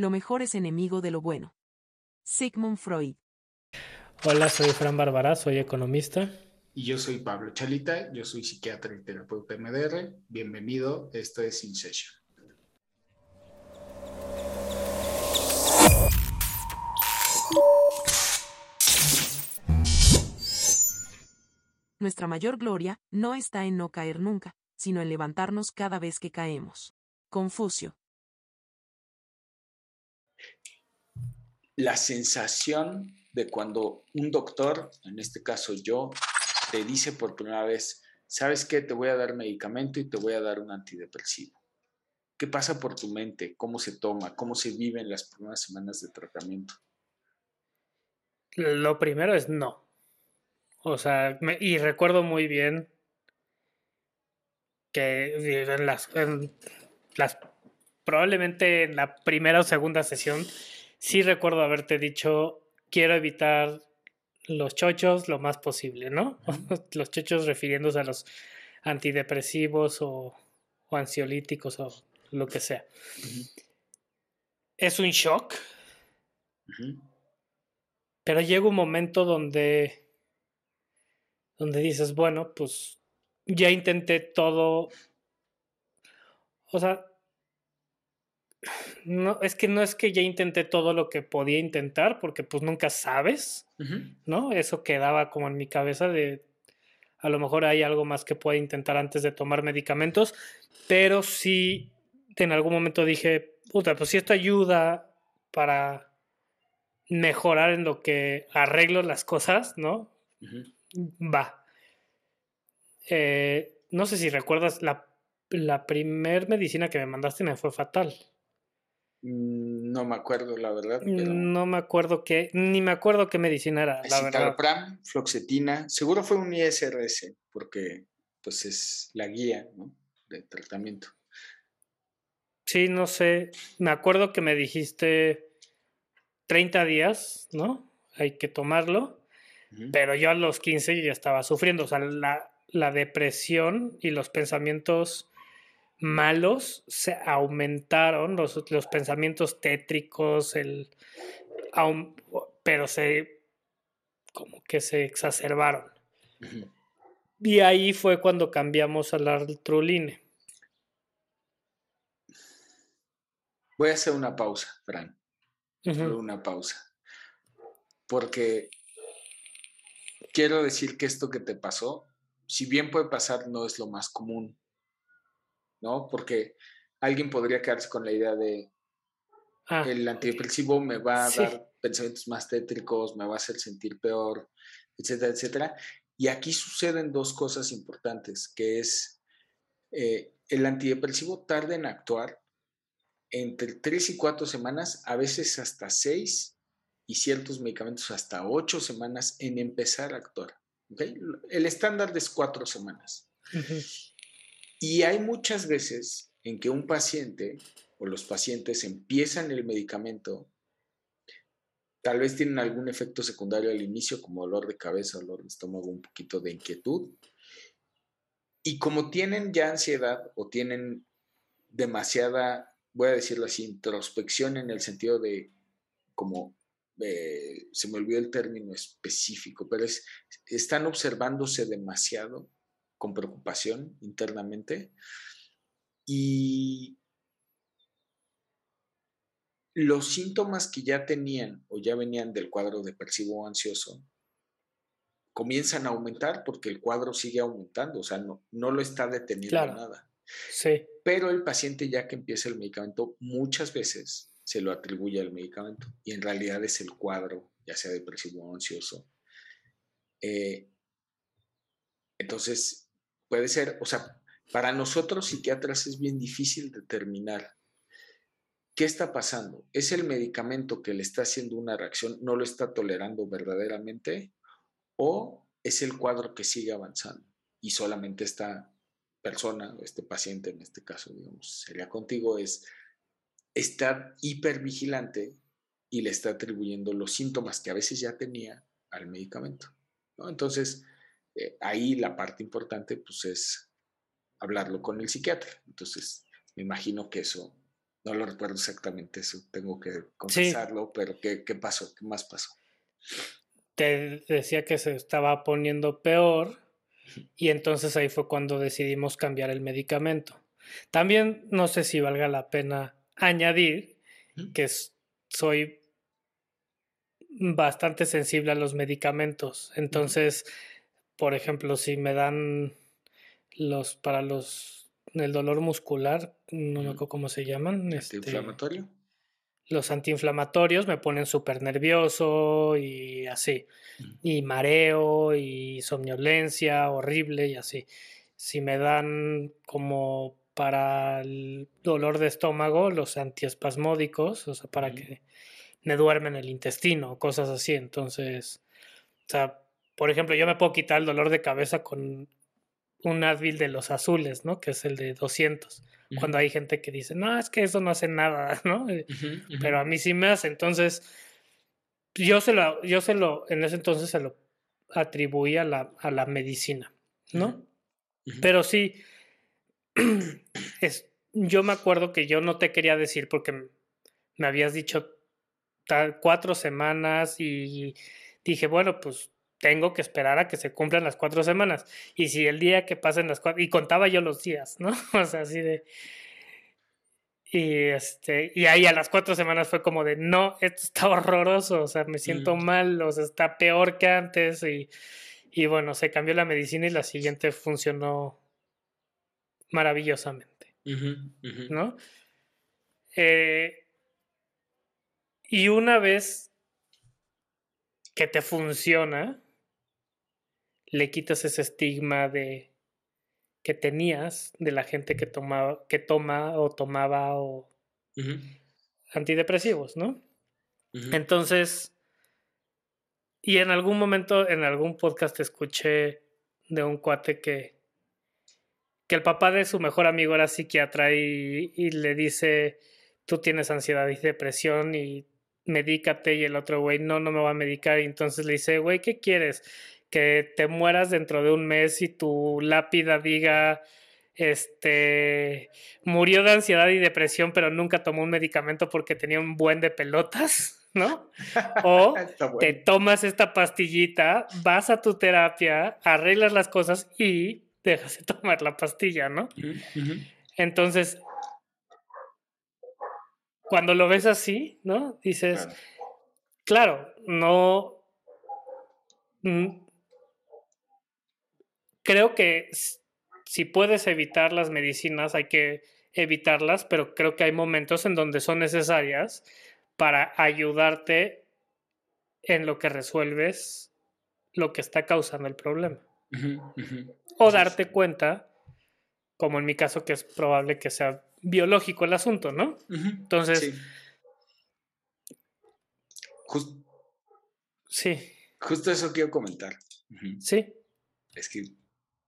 lo mejor es enemigo de lo bueno. Sigmund Freud. Hola, soy Fran Bárbara, soy economista. Y yo soy Pablo Chalita, yo soy psiquiatra y terapeuta MDR. Bienvenido, esto es InSession. Nuestra mayor gloria no está en no caer nunca, sino en levantarnos cada vez que caemos. Confucio. La sensación de cuando un doctor, en este caso yo, te dice por primera vez, ¿sabes qué? Te voy a dar medicamento y te voy a dar un antidepresivo. ¿Qué pasa por tu mente? ¿Cómo se toma? ¿Cómo se vive en las primeras semanas de tratamiento? Lo primero es no. O sea, y recuerdo muy bien que en las, las, probablemente en la primera o segunda sesión, sí recuerdo haberte dicho, quiero evitar los chochos lo más posible, ¿no? los chochos refiriéndose a los antidepresivos o, ansiolíticos o lo que sea. Es un shock. Pero llega un momento donde donde dices, bueno, pues ya intenté todo. O sea, no, es que no es que ya intenté todo lo que podía intentar, porque pues nunca sabes, ¿no? Eso quedaba como en mi cabeza de a lo mejor hay algo más que pueda intentar antes de tomar medicamentos, pero sí en algún momento dije, puta, pues si esto ayuda para mejorar en lo que arreglo las cosas, ¿no? va. Eh, no sé si recuerdas, la, la primer medicina que me mandaste me fue fatal. Mm, no me acuerdo, la verdad. No me acuerdo qué, ni me acuerdo qué medicina era, la verdad. floxetina, seguro fue un ISRS, porque pues es la guía ¿no? de tratamiento. Sí, no sé, me acuerdo que me dijiste 30 días, ¿no? Hay que tomarlo. Pero yo a los 15 ya estaba sufriendo. O sea, la, la depresión y los pensamientos malos se aumentaron, los, los pensamientos tétricos, el, pero se como que se exacerbaron. Y ahí fue cuando cambiamos a la truline. Voy a hacer una pausa, Fran. Una pausa. Porque quiero decir que esto que te pasó, si bien puede pasar, no es lo más común, ¿no? Porque alguien podría quedarse con la idea de ah, el antidepresivo me va a dar pensamientos más tétricos, me va a hacer sentir peor, etcétera, etcétera. Y aquí suceden dos cosas importantes, que es eh, el antidepresivo tarda en actuar entre tres y cuatro semanas, a veces hasta seis y ciertos medicamentos hasta ocho semanas en empezar a actuar. El estándar es cuatro semanas. Y hay muchas veces en que un paciente o los pacientes empiezan el medicamento, tal vez tienen algún efecto secundario al inicio, como dolor de cabeza, dolor de estómago, un poquito de inquietud. Y como tienen ya ansiedad o tienen demasiada, voy a decirlo así, introspección en el sentido de como eh, se me olvidó el término específico, pero es, están observándose demasiado con preocupación internamente y los síntomas que ya tenían o ya venían del cuadro depresivo o ansioso comienzan a aumentar porque el cuadro sigue aumentando, o sea, no, no lo está deteniendo nada. Sí. Pero el paciente ya que empieza el medicamento muchas veces se lo atribuye al medicamento y en realidad es el cuadro, ya sea depresivo o ansioso. Eh, entonces, puede ser, o sea, para nosotros psiquiatras es bien difícil determinar qué está pasando. ¿Es el medicamento que le está haciendo una reacción, no lo está tolerando verdaderamente? ¿O es el cuadro que sigue avanzando y solamente esta persona, este paciente en este caso, digamos, sería contigo, es está hipervigilante y le está atribuyendo los síntomas que a veces ya tenía al medicamento. Entonces, eh, ahí la parte importante pues, es hablarlo con el psiquiatra. Entonces, me imagino que eso No lo recuerdo exactamente eso, tengo que confesarlo, pero ¿qué, ¿qué pasó? ¿Qué más pasó? Te decía que se estaba poniendo peor y entonces ahí fue cuando decidimos cambiar el medicamento. También no sé si valga la pena añadir que soy bastante sensible a los medicamentos. Entonces, por ejemplo, si me dan los para los el dolor muscular, no me acuerdo cómo se llaman. Este, ¿Antiinflamatorio? los antiinflamatorios me ponen súper nervioso y así. Y mareo y somnolencia horrible y así. Si me dan como para el dolor de estómago, los antiespasmódicos, o sea, para que me duermen el intestino, cosas así. Entonces, o sea, por ejemplo, yo me puedo quitar el dolor de cabeza con un Advil de los azules, ¿no? Que es el de 200. Cuando hay gente que dice, no, es que eso no hace nada, ¿no? Eh, pero a mí sí me hace. Entonces, yo se lo, yo se lo, en ese entonces se lo atribuí a la, a la medicina, ¿no? Pero sí, es, yo me acuerdo que yo no te quería decir porque me habías dicho cuatro semanas y dije, bueno, pues tengo que esperar a que se cumplan las cuatro semanas. Y si el día que pasen las cuatro, y contaba yo los días, ¿no? O sea, así de... Y, este, y ahí a las cuatro semanas fue como de, no, esto está horroroso, o sea, me siento mm. mal, o sea, está peor que antes. Y, y bueno, se cambió la medicina y la siguiente funcionó maravillosamente, ¿no? Eh, y una vez que te funciona, le quitas ese estigma de que tenías de la gente que tomaba, que toma o tomaba o antidepresivos, ¿no? Entonces, y en algún momento, en algún podcast escuché de un cuate que, que el papá de su mejor amigo era psiquiatra y, y le dice, tú tienes ansiedad y depresión y medícate y el otro güey, no, no me va a medicar y entonces le dice, güey, ¿qué quieres? Que te mueras dentro de un mes y tu lápida diga, este, murió de ansiedad y depresión, pero nunca tomó un medicamento porque tenía un buen de pelotas, ¿no? O te tomas esta pastillita, vas a tu terapia, arreglas las cosas y dejas de tomar la pastilla, ¿no? Entonces, cuando lo ves así, ¿no? Dices, claro, no, creo que si puedes evitar las medicinas, hay que evitarlas, pero creo que hay momentos en donde son necesarias para ayudarte en lo que resuelves lo que está causando el problema. O darte cuenta, como en mi caso, que es probable que sea biológico el asunto, ¿no? Entonces... sí. Justo eso quiero comentar. Sí. Es que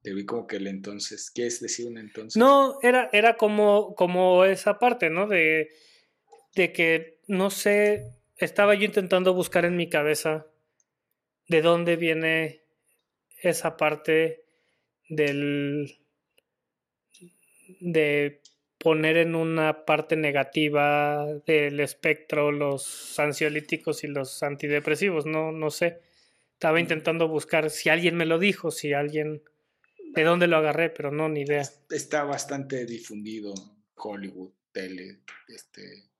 te vi como que el entonces. ¿Quieres decir un entonces? No, era, era como, como esa parte, ¿no? De, de que, no sé, estaba yo intentando buscar en mi cabeza de dónde viene esa parte del. de poner en una parte negativa del espectro los ansiolíticos y los antidepresivos, no, no sé. Estaba intentando buscar si alguien me lo dijo, si alguien de dónde lo agarré, pero no, ni idea. Está bastante difundido Hollywood, tele, este,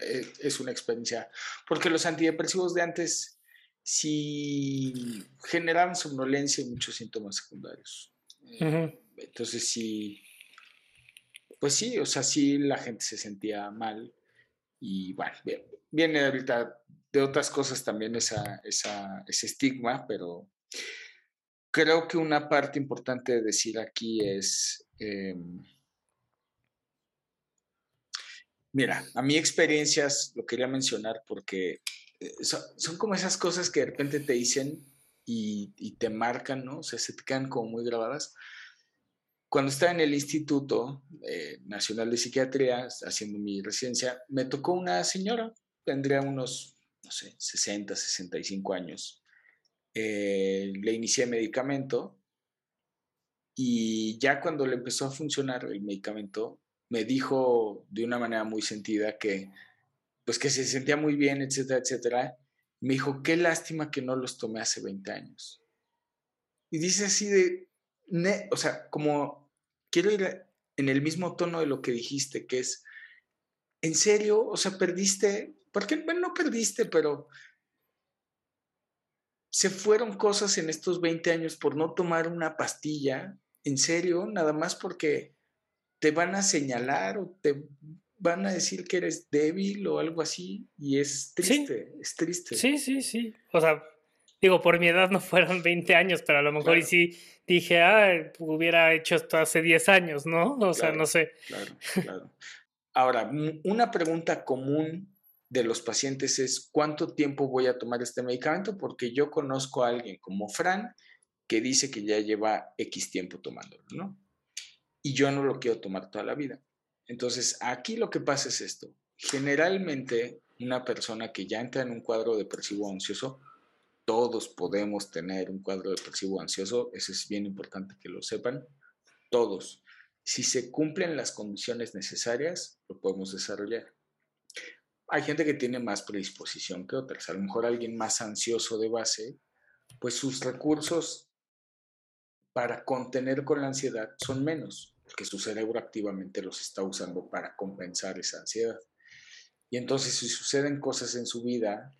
e, es una experiencia, porque los antidepresivos de antes sí generaban somnolencia y muchos síntomas secundarios. Eh, entonces sí, pues sí, o sea, sí la gente se sentía mal y bueno, viene ahorita de otras cosas también esa, esa, ese estigma, pero creo que una parte importante de decir aquí es, em, mira, a mi experiencias lo quería mencionar porque eh, son, como esas cosas que de repente te dicen y, te marcan, ¿no? O sea, se te quedan como muy grabadas. Cuando estaba en el Instituto eh, Nacional de Psiquiatría, haciendo mi residencia, me tocó una señora, tendría unos, no sé, 60, 65 años, eh, le inicié medicamento y ya cuando le empezó a funcionar el medicamento, me dijo de una manera muy sentida que, pues que se sentía muy bien, etcétera, etcétera. Me dijo, qué lástima que no los tomé hace 20 años. Y dice así de, o sea, como quiero ir en el mismo tono de lo que dijiste, que es, ¿en serio? O sea, perdiste, porque, bueno, no perdiste, pero se fueron cosas en estos 20 años por no tomar una pastilla, en serio, nada más porque te van a señalar o te van a decir que eres débil o algo así, y es triste, es triste. Sí, sí, sí. O sea, digo, por mi edad no fueron 20 años, pero a lo mejor y sí dije, ah, hubiera hecho esto hace 10 años, ¿no? O sea, no sé. Claro, claro. Ahora, una pregunta común de los pacientes es, ¿cuánto tiempo voy a tomar este medicamento? Porque yo conozco a alguien como Fran que dice que ya lleva X tiempo tomándolo, ¿no? Y yo no lo quiero tomar toda la vida. Entonces, aquí lo que pasa es esto. Generalmente, una persona que ya entra en un cuadro depresivo ansioso, todos podemos tener un cuadro depresivo ansioso, eso es bien importante que lo sepan, todos. Si se cumplen las condiciones necesarias, lo podemos desarrollar. Hay gente que tiene más predisposición que otras. A lo mejor alguien más ansioso de base, pues sus recursos para contener con la ansiedad son menos, porque su cerebro activamente los está usando para compensar esa ansiedad. Y entonces si suceden cosas en su vida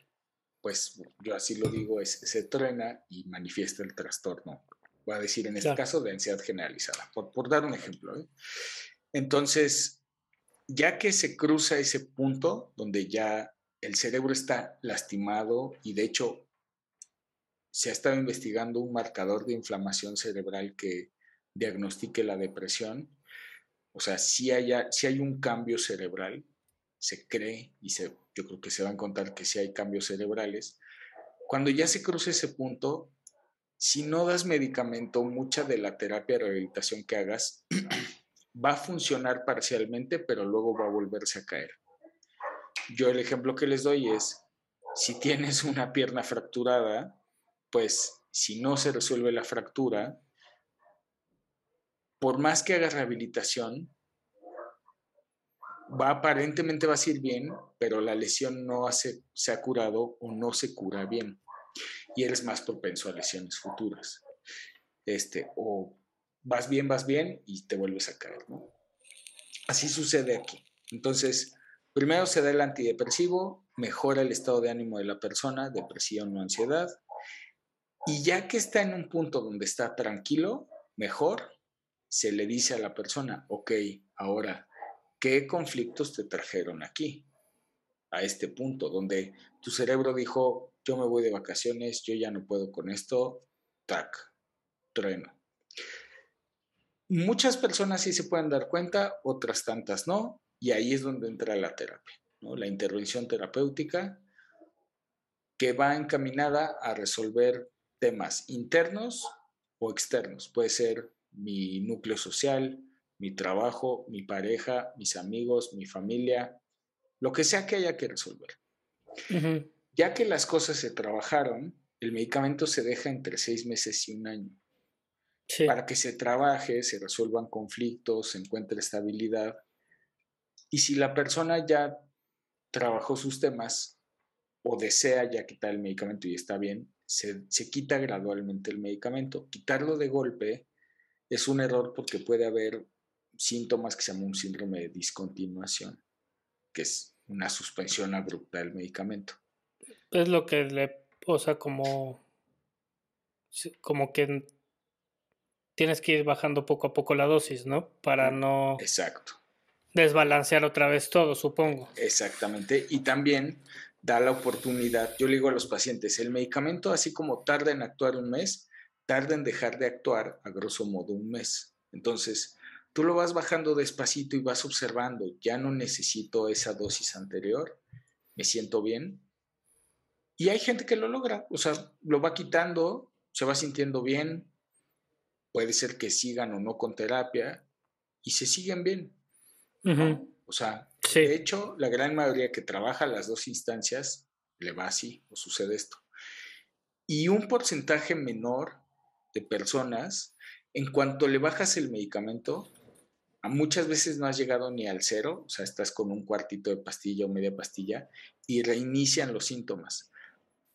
pues yo así lo digo, es, se truena y manifiesta el trastorno. Voy a decir en este caso de ansiedad generalizada, por, por dar un ejemplo. ¿eh? Entonces, ya que se cruza ese punto donde ya el cerebro está lastimado y de hecho se ha estado investigando un marcador de inflamación cerebral que diagnostique la depresión, o sea, si, hay un cambio cerebral, se cree y yo creo que se va a encontrar que si hay cambios cerebrales. Cuando ya se cruce ese punto, si no das medicamento, mucha de la terapia de rehabilitación que hagas va a funcionar parcialmente, pero luego va a volverse a caer. Yo el ejemplo que les doy es, si tienes una pierna fracturada, pues si no se resuelve la fractura, por más que hagas rehabilitación, va aparentemente va a ir bien, pero la lesión no se ha curado o no se cura bien y eres más propenso a lesiones futuras. Este, o vas bien, vas bien y te vuelves a caer, Así sucede aquí. Entonces, primero se da el antidepresivo, mejora el estado de ánimo de la persona, depresión o ansiedad, y ya que está en un punto donde está tranquilo, mejor, se le dice a la persona, ok, ahora ¿qué conflictos te trajeron aquí? A este punto, donde tu cerebro dijo, yo me voy de vacaciones, yo ya no puedo con esto, tac, trueno. Muchas personas sí se pueden dar cuenta, otras tantas no, y ahí es donde entra la terapia, ¿no? la intervención terapéutica que va encaminada a resolver temas internos o externos. Puede ser mi núcleo social, mi trabajo, mi pareja, mis amigos, mi familia, lo que sea que haya que resolver. Ya que las cosas se trabajaron, el medicamento se deja entre seis meses y un año. Para que se trabaje, se resuelvan conflictos, se encuentre estabilidad. Y si la persona ya trabajó sus temas o desea ya quitar el medicamento y está bien, se, se quita gradualmente el medicamento. Quitarlo de golpe es un error porque puede haber síntomas que se llama un síndrome de discontinuación, que es una suspensión abrupta del medicamento. Es lo que le, o sea, como, como que tienes que ir bajando poco a poco la dosis, ¿no? Para no... Exacto. Desbalancear otra vez todo, supongo. Exactamente. Y también da la oportunidad, yo le digo a los pacientes, el medicamento, así como tarda en actuar un mes, tarda en dejar de actuar a grosso modo un mes. Entonces, tú lo vas bajando despacito y vas observando, ya no necesito esa dosis anterior, me siento bien. Y hay gente que lo logra, o sea, lo va quitando, se va sintiendo bien, puede ser que sigan o no con terapia y se siguen bien. O sea, de hecho, la gran mayoría que trabaja las dos instancias le va así o sucede esto. Y un porcentaje menor de personas, en cuanto le bajas el medicamento, muchas veces no has llegado ni al cero, o sea, estás con un cuartito de pastilla o media pastilla y reinician los síntomas.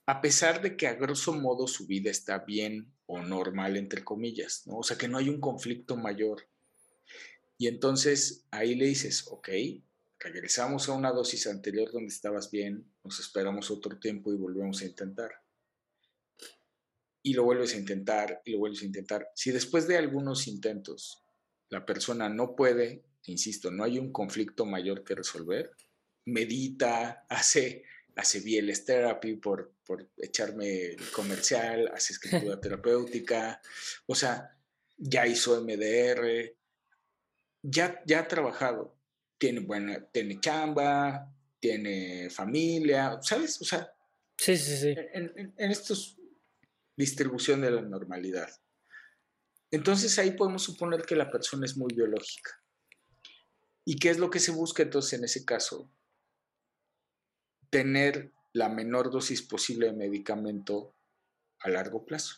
A pesar de que a grosso modo su vida está bien o normal, entre comillas, ¿no? O sea, que no hay un conflicto mayor. Y entonces ahí le dices, ok, regresamos a una dosis anterior donde estabas bien, nos esperamos otro tiempo y volvemos a intentar. Y lo vuelves a intentar y lo vuelves a intentar. Si después de algunos intentos la persona no puede, insisto, no hay un conflicto mayor que resolver, medita, hace, hace BLS therapy por, por echarme comercial, hace escritura terapéutica, o sea, ya hizo MDR, ya, ya ha trabajado, tiene buena, tiene chamba, tiene familia, ¿sabes? O sea, sí, sí, sí. En, en, estos distribución de la normalidad. Entonces ahí podemos suponer que la persona es muy biológica. ¿Y qué es lo que se busca entonces en ese caso? Tener la menor dosis posible de medicamento a largo plazo.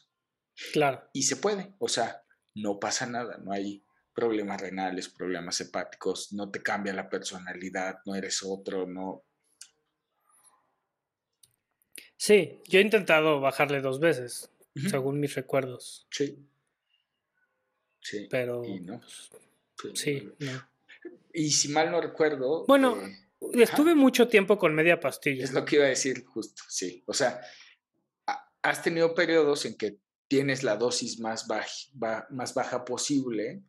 Claro. Y se puede, o sea, no pasa nada, no hay problemas renales, problemas hepáticos, no te cambia la personalidad, no eres otro, no. Sí, yo he intentado bajarle dos veces, según mis recuerdos. Sí. Sí. Pero. Y no. Pues, sí, no. Y si mal no recuerdo. Bueno, eh, estuve mucho tiempo con media pastilla. Es lo que iba a decir justo, sí. O sea, has tenido periodos en que tienes la dosis más baja, más baja posible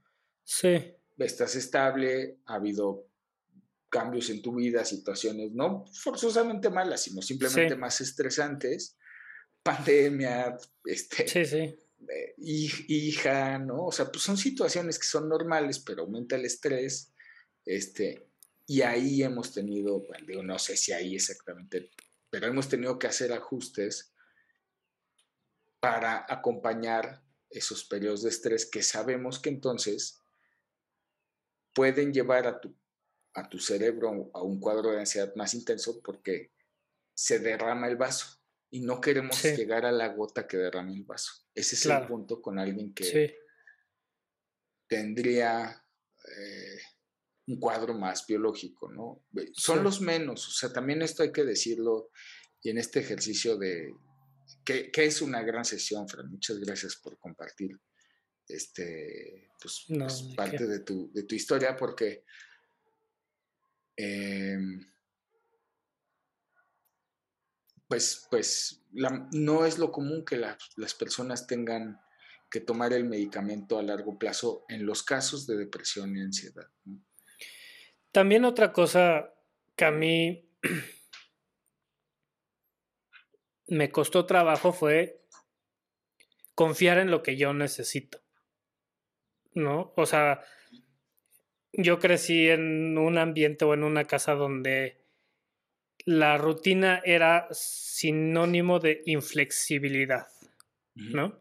Sí. Estás estable, ha habido cambios en tu vida, situaciones no forzosamente malas, sino simplemente más estresantes, pandemia, este, sí, sí. Eh, hija, ¿no? O sea, pues son situaciones que son normales, pero aumenta el estrés, este, y ahí hemos tenido, bueno, digo, no sé si ahí exactamente, pero hemos tenido que hacer ajustes para acompañar esos periodos de estrés que sabemos que entonces pueden llevar a tu, a tu cerebro a un cuadro de ansiedad más intenso porque se derrama el vaso y no queremos llegar a la gota que derrame el vaso. Ese es el punto con alguien que tendría eh, un cuadro más biológico, ¿no? Son los menos, o sea, también esto hay que decirlo y en este ejercicio de que, que es una gran sesión, Fran, muchas gracias por compartir este, pues, pues parte de tu, de tu, historia, porque em, pues, pues no es lo común que las personas tengan que tomar el medicamento a largo plazo en los casos de depresión y ansiedad. También otra cosa que a mí me costó trabajo fue confiar en lo que yo necesito. ¿no? O sea, yo crecí en un ambiente o en una casa donde la rutina era sinónimo de inflexibilidad, ¿no?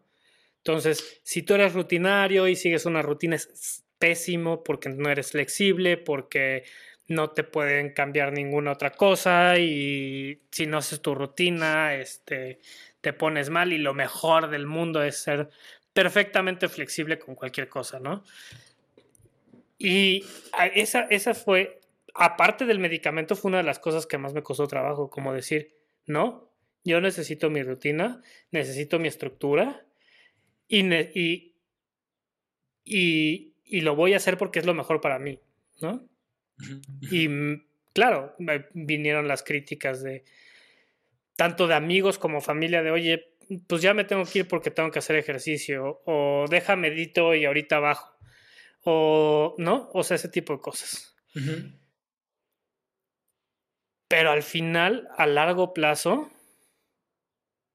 Entonces, si tú eres rutinario y sigues una rutina es pésimo porque no eres flexible, porque no te pueden cambiar ninguna otra cosa y si no haces tu rutina, este, te pones mal y lo mejor del mundo es ser perfectamente flexible con cualquier cosa, ¿no? Y esa, esa fue, aparte del medicamento, fue una de las cosas que más me costó trabajo, como decir, no, yo necesito mi rutina, necesito mi estructura y, y, y, lo voy a hacer porque es lo mejor para mí, ¿no? Y claro, vinieron las críticas de tanto de amigos como familia de, oye, pues ya me tengo que ir porque tengo que hacer ejercicio, o deja medito y ahorita bajo, o no, o sea, ese tipo de cosas. Pero al final, a largo plazo,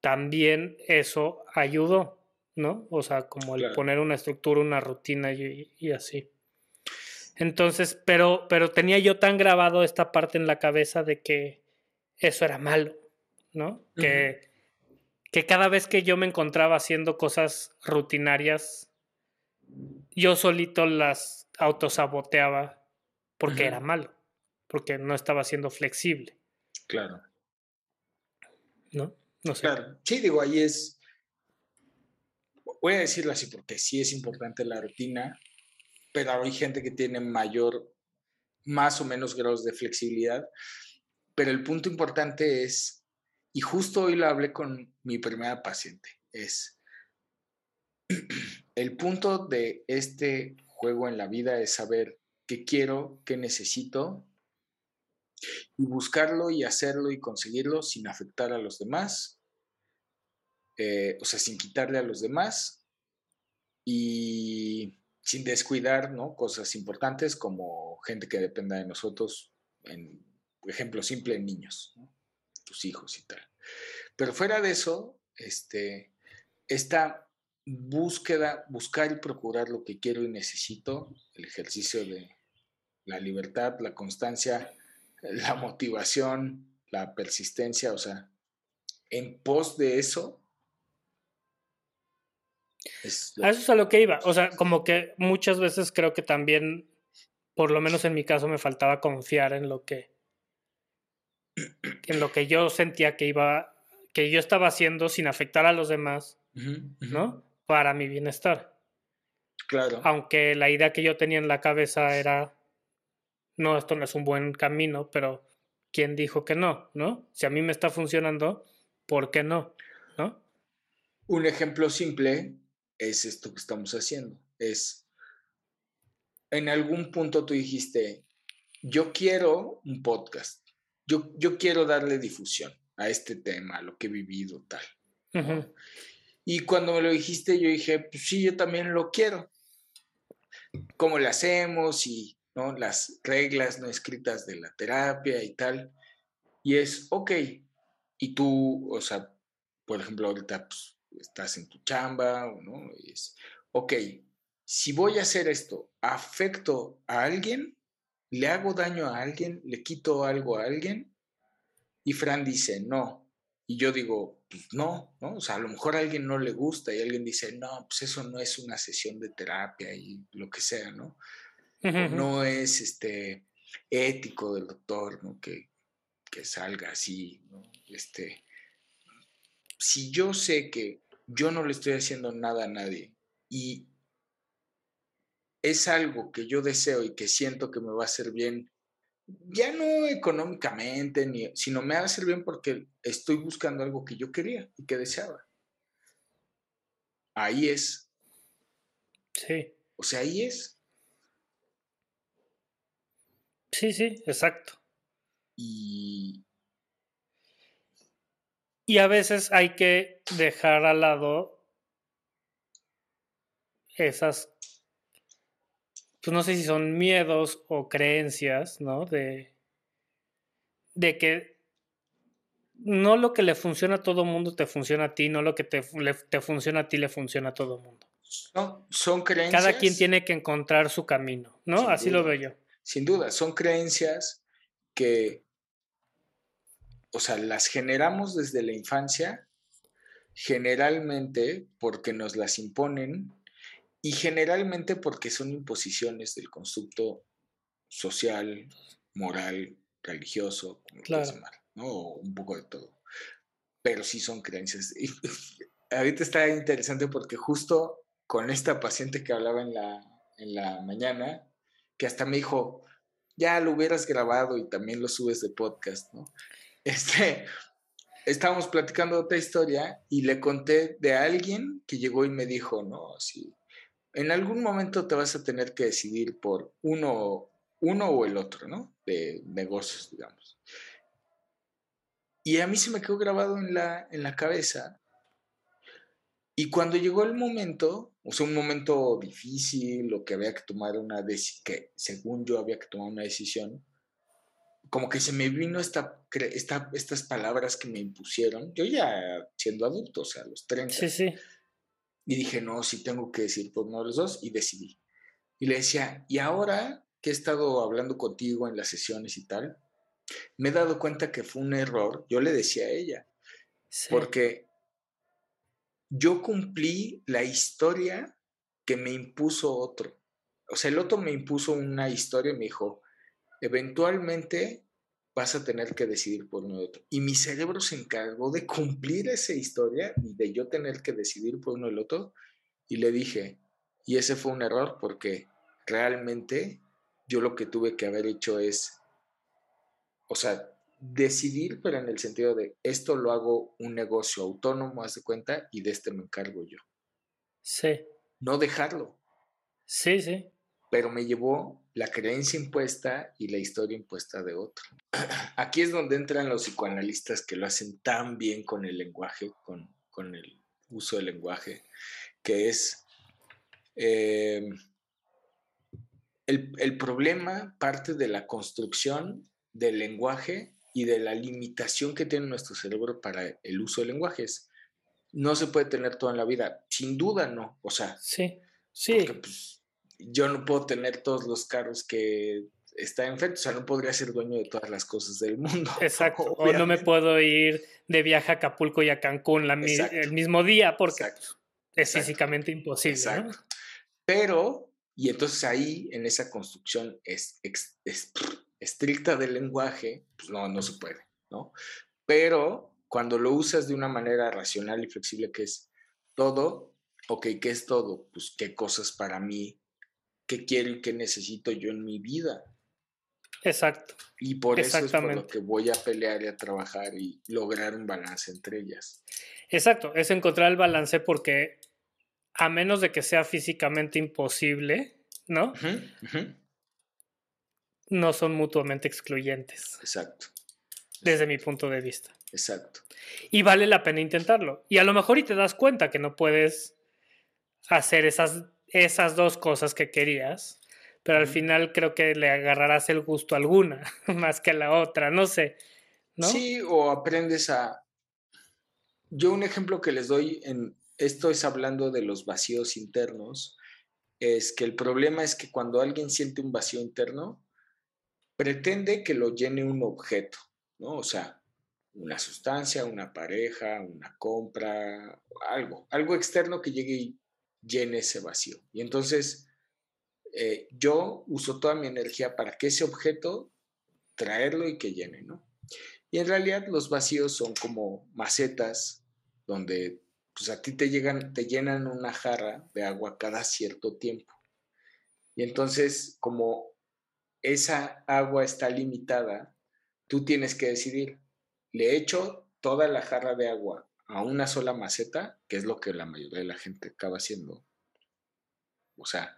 también eso ayudó, ¿no? O sea, como el poner una estructura, una rutina y, y, así. Entonces, pero, pero tenía yo tan grabado esta parte en la cabeza de que eso era malo, ¿no? Que que cada vez que yo me encontraba haciendo cosas rutinarias, yo solito las autosaboteaba porque era malo, porque no estaba siendo flexible. Claro. ¿No? No sé. Claro. Sí, digo, ahí es. Voy a decirlo así porque sí es importante la rutina, pero hay gente que tiene mayor, más o menos grados de flexibilidad. Pero el punto importante es, y justo hoy lo hablé con mi primera paciente, es el punto de este juego en la vida es saber qué quiero, qué necesito y buscarlo y hacerlo y conseguirlo sin afectar a los demás, eh, o sea, sin quitarle a los demás y sin descuidar ¿no? cosas importantes como gente que dependa de nosotros, en ejemplo simple, niños, tus hijos y tal. Pero fuera de eso, este, esta búsqueda, buscar y procurar lo que quiero y necesito, el ejercicio de la libertad, la constancia, la motivación, la persistencia, o sea, en pos de eso. A eso es a lo que iba. O sea, como que muchas veces creo que también, por lo menos en mi caso, me faltaba confiar en lo que. en lo que yo sentía que iba. que yo estaba haciendo sin afectar a los demás, ¿no? Para mi bienestar. Claro. Aunque la idea que yo tenía en la cabeza era no, esto no es un buen camino, pero ¿quién dijo que no? ¿No? Si a mí me está funcionando, ¿por qué no? ¿No? Un ejemplo simple es esto que estamos haciendo. Es, en algún punto tú dijiste, yo quiero un podcast, yo, yo quiero darle difusión a este tema, a lo que he vivido, tal. Y cuando me lo dijiste, yo dije, pues sí, yo también lo quiero. ¿Cómo le hacemos? Y ¿no? Las reglas no escritas de la terapia y tal. Y es, ok, y tú, o sea, por ejemplo, ahorita pues, estás en tu chamba, ¿no? Es, ok, si voy a hacer esto, ¿afecto a alguien? ¿Le hago daño a alguien? ¿Le quito algo a alguien? Y Fran dice, no. Y yo digo, pues no, ¿no? O sea, a lo mejor a alguien no le gusta y alguien dice, no, pues eso no es una sesión de terapia y lo que sea, ¿no? no es este, ético del doctor ¿no? que, salga así. Este, si yo sé que yo no le estoy haciendo nada a nadie y es algo que yo deseo y que siento que me va a hacer bien, ya no económicamente, ni, sino me va a hacer bien porque estoy buscando algo que yo quería y que deseaba. Ahí es. Sí. O sea, ahí es. Sí, sí, exacto. Y... Y a veces hay que dejar al lado esas, pues no sé si son miedos o creencias, ¿no? De, de que no lo que le funciona a todo mundo te funciona a ti, no lo que te, te funciona a ti le funciona a todo mundo. No, son creencias. Cada quien tiene que encontrar su camino, ¿no? Así lo veo yo sin duda, son creencias que, o sea, las generamos desde la infancia, generalmente porque nos las imponen y generalmente porque son imposiciones del constructo social, moral, religioso, como claro. llamar, ¿no? un poco de todo. Pero sí son creencias. Y ahorita está interesante porque justo con esta paciente que hablaba en la, en la mañana, que hasta me dijo, ya lo hubieras grabado y también lo subes de podcast, ¿no? Este, estábamos platicando otra historia y le conté de alguien que llegó y me dijo, no, si en algún momento te vas a tener que decidir por uno, uno o el otro, ¿no? De negocios, digamos. Y a mí se me quedó grabado en la, en la cabeza y cuando llegó el momento, o sea, un momento difícil, o que había que tomar una decisión, que según yo había que tomar una decisión, como que se me vino esta, esta, estas palabras que me impusieron, yo ya siendo adulto, o sea, a los 30. Sí, sí. Y dije, no, sí tengo que decir por uno de los dos, y decidí. Y le decía, y ahora que he estado hablando contigo en las sesiones y tal, me he dado cuenta que fue un error, yo le decía a ella, porque yo cumplí la historia que me impuso otro. O sea, el otro me impuso una historia y me dijo, eventualmente vas a tener que decidir por uno de otro. Y mi cerebro se encargó de cumplir esa historia y de yo tener que decidir por uno del otro. Y le dije, y ese fue un error porque realmente yo lo que tuve que haber hecho es, o sea, decidir, pero en el sentido de esto lo hago un negocio autónomo, haz de cuenta, y de este me encargo yo. Sí. No dejarlo. Sí, sí. Pero me llevó la creencia impuesta y la historia impuesta de otro. Aquí es donde entran los psicoanalistas que lo hacen tan bien con el lenguaje, con, con el uso del lenguaje, que es eh, el, el problema parte de la construcción del lenguaje y de la limitación que tiene nuestro cerebro para el uso de lenguajes. No se puede tener todo en la vida, sin duda no, o sea, sí, sí. Porque, pues, yo no puedo tener todos los carros que está en o sea, no podría ser dueño de todas las cosas del mundo. Exacto, o no me puedo ir de viaje a Acapulco y a Cancún el mismo día porque es físicamente imposible. Exacto. Pero, y entonces ahí, en esa construcción es, es, es estricta del lenguaje, pues no, no se puede, ¿no? Pero cuando lo usas de una manera racional y flexible, que es todo, ok, ¿qué es todo? Pues qué cosas para mí, qué quiero y qué necesito yo en mi vida. Exacto. Y por eso es por lo que voy a pelear y a trabajar y lograr un balance entre ellas. Exacto, es encontrar el balance porque a menos de que sea físicamente imposible, ¿no? no son mutuamente excluyentes. Exacto. Desde mi punto de vista. Exacto. Y vale la pena intentarlo. Y a lo mejor y te das cuenta que no puedes hacer esas, esas dos cosas que querías, pero al final creo que le agarrarás el gusto a alguna más que a la otra, no sé. ¿no? Sí, o aprendes a... Yo un ejemplo que les doy en esto es hablando de los vacíos internos, es que el problema es que cuando alguien siente un vacío interno, pretende que lo llene un objeto, ¿no? O sea, una sustancia, una pareja, una compra, algo, algo externo que llegue y llene ese vacío. Y entonces eh, yo uso toda mi energía para que ese objeto traerlo y que llene, ¿no? Y en realidad los vacíos son como macetas donde pues a ti te llegan, te llenan una jarra de agua cada cierto tiempo. Y entonces, como esa agua está limitada, tú tienes que decidir, ¿le echo toda la jarra de agua a una sola maceta? Que es lo que la mayoría de la gente acaba haciendo. O sea,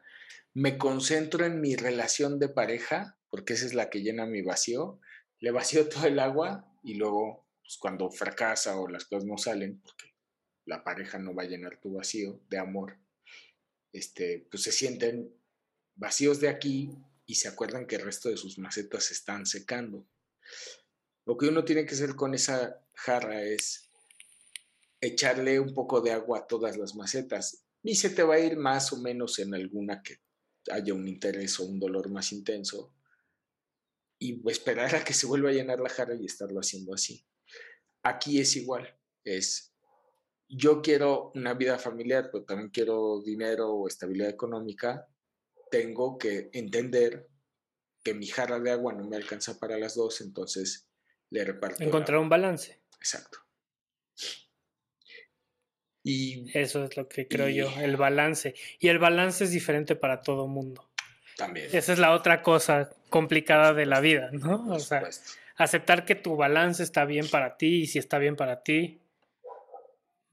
me concentro en mi relación de pareja, porque esa es la que llena mi vacío, le vacío todo el agua y luego, pues, cuando fracasa o las cosas no salen, porque la pareja no va a llenar tu vacío de amor, este, pues se sienten vacíos de aquí y se acuerdan que el resto de sus macetas se están secando. Lo que uno tiene que hacer con esa jarra es echarle un poco de agua a todas las macetas y se te va a ir más o menos en alguna que haya un interés o un dolor más intenso y esperar a que se vuelva a llenar la jarra y estarlo haciendo así. Aquí es igual, es yo quiero una vida familiar, pero también quiero dinero o estabilidad económica, tengo que entender que mi jarra de agua no me alcanza para las dos, entonces le reparto. Encontrar un balance. Exacto. Y, Eso es lo que creo yo, el balance. Y el balance es diferente para todo mundo. También. Esa es la otra cosa complicada de la vida, ¿no? o sea, aceptar que tu balance está bien para ti y si está bien para ti,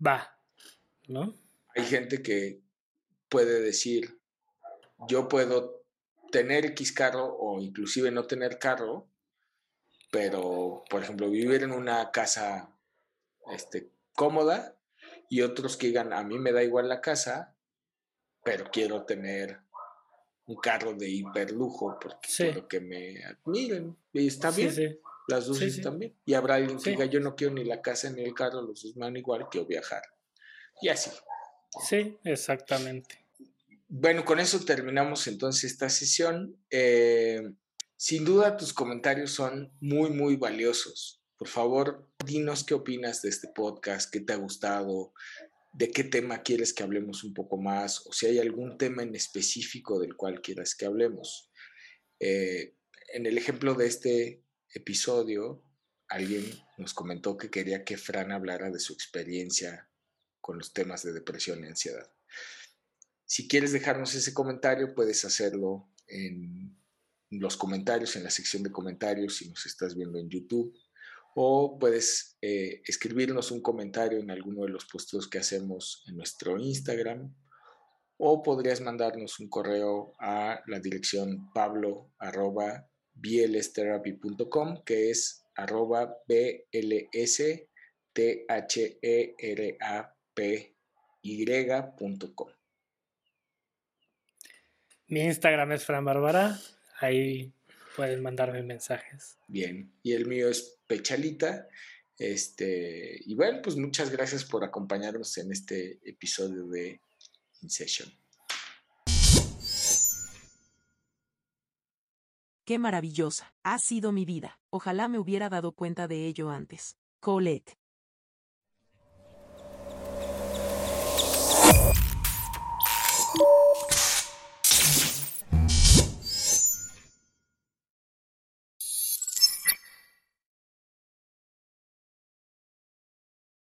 va, ¿no? Hay gente que puede decir, yo puedo tener X carro o inclusive no tener carro, pero, por ejemplo, vivir en una casa este, cómoda y otros que digan, a mí me da igual la casa, pero quiero tener un carro de hiperlujo porque quiero que me admiren. Y está bien. Las dos están bien. Y habrá alguien que diga, yo no quiero ni la casa ni el carro, los dos me dan igual, quiero viajar. Y así. Sí, exactamente. Bueno, con eso terminamos entonces esta sesión. Eh, sin duda tus comentarios son muy, muy valiosos. Por favor, dinos qué opinas de este podcast, qué te ha gustado, de qué tema quieres que hablemos un poco más o si hay algún tema en específico del cual quieras que hablemos. Eh, en el ejemplo de este episodio, alguien nos comentó que quería que Fran hablara de su experiencia con los temas de depresión y ansiedad. Si quieres dejarnos ese comentario, puedes hacerlo en los comentarios, en la sección de comentarios, si nos estás viendo en YouTube, o puedes eh, escribirnos un comentario en alguno de los posteos que hacemos en nuestro Instagram, o podrías mandarnos un correo a la dirección pablo que es arroba y.com. Mi Instagram es Fran Bárbara, ahí pueden mandarme mensajes. Bien, y el mío es Pechalita. Este, y bueno, pues muchas gracias por acompañarnos en este episodio de InSession. Qué maravillosa ha sido mi vida. Ojalá me hubiera dado cuenta de ello antes. Colette.